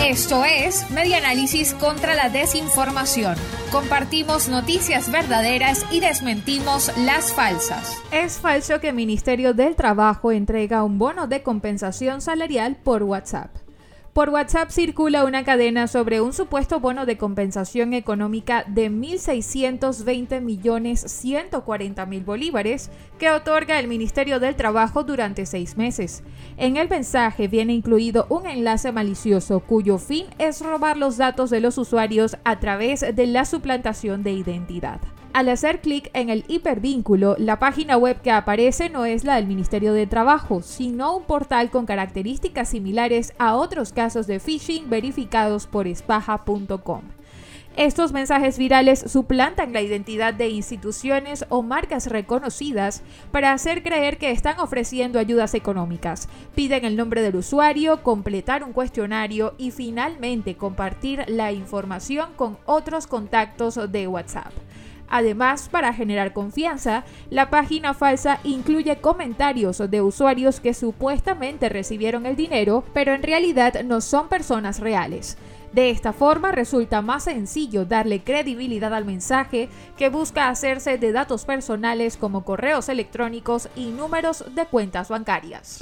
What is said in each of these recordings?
Esto es Media Análisis contra la Desinformación. Compartimos noticias verdaderas y desmentimos las falsas. Es falso que el Ministerio del Trabajo entrega un bono de compensación salarial por WhatsApp. Por WhatsApp circula una cadena sobre un supuesto bono de compensación económica de 1.620 millones 140 mil bolívares que otorga el Ministerio del Trabajo durante seis meses. En el mensaje viene incluido un enlace malicioso cuyo fin es robar los datos de los usuarios a través de la suplantación de identidad. Al hacer clic en el hipervínculo, la página web que aparece no es la del Ministerio de Trabajo, sino un portal con características similares a otros casos de phishing verificados por espaja.com. Estos mensajes virales suplantan la identidad de instituciones o marcas reconocidas para hacer creer que están ofreciendo ayudas económicas. Piden el nombre del usuario, completar un cuestionario y finalmente compartir la información con otros contactos de WhatsApp. Además, para generar confianza, la página falsa incluye comentarios de usuarios que supuestamente recibieron el dinero, pero en realidad no son personas reales. De esta forma resulta más sencillo darle credibilidad al mensaje que busca hacerse de datos personales como correos electrónicos y números de cuentas bancarias.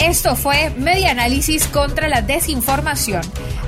Esto fue Media Análisis contra la Desinformación.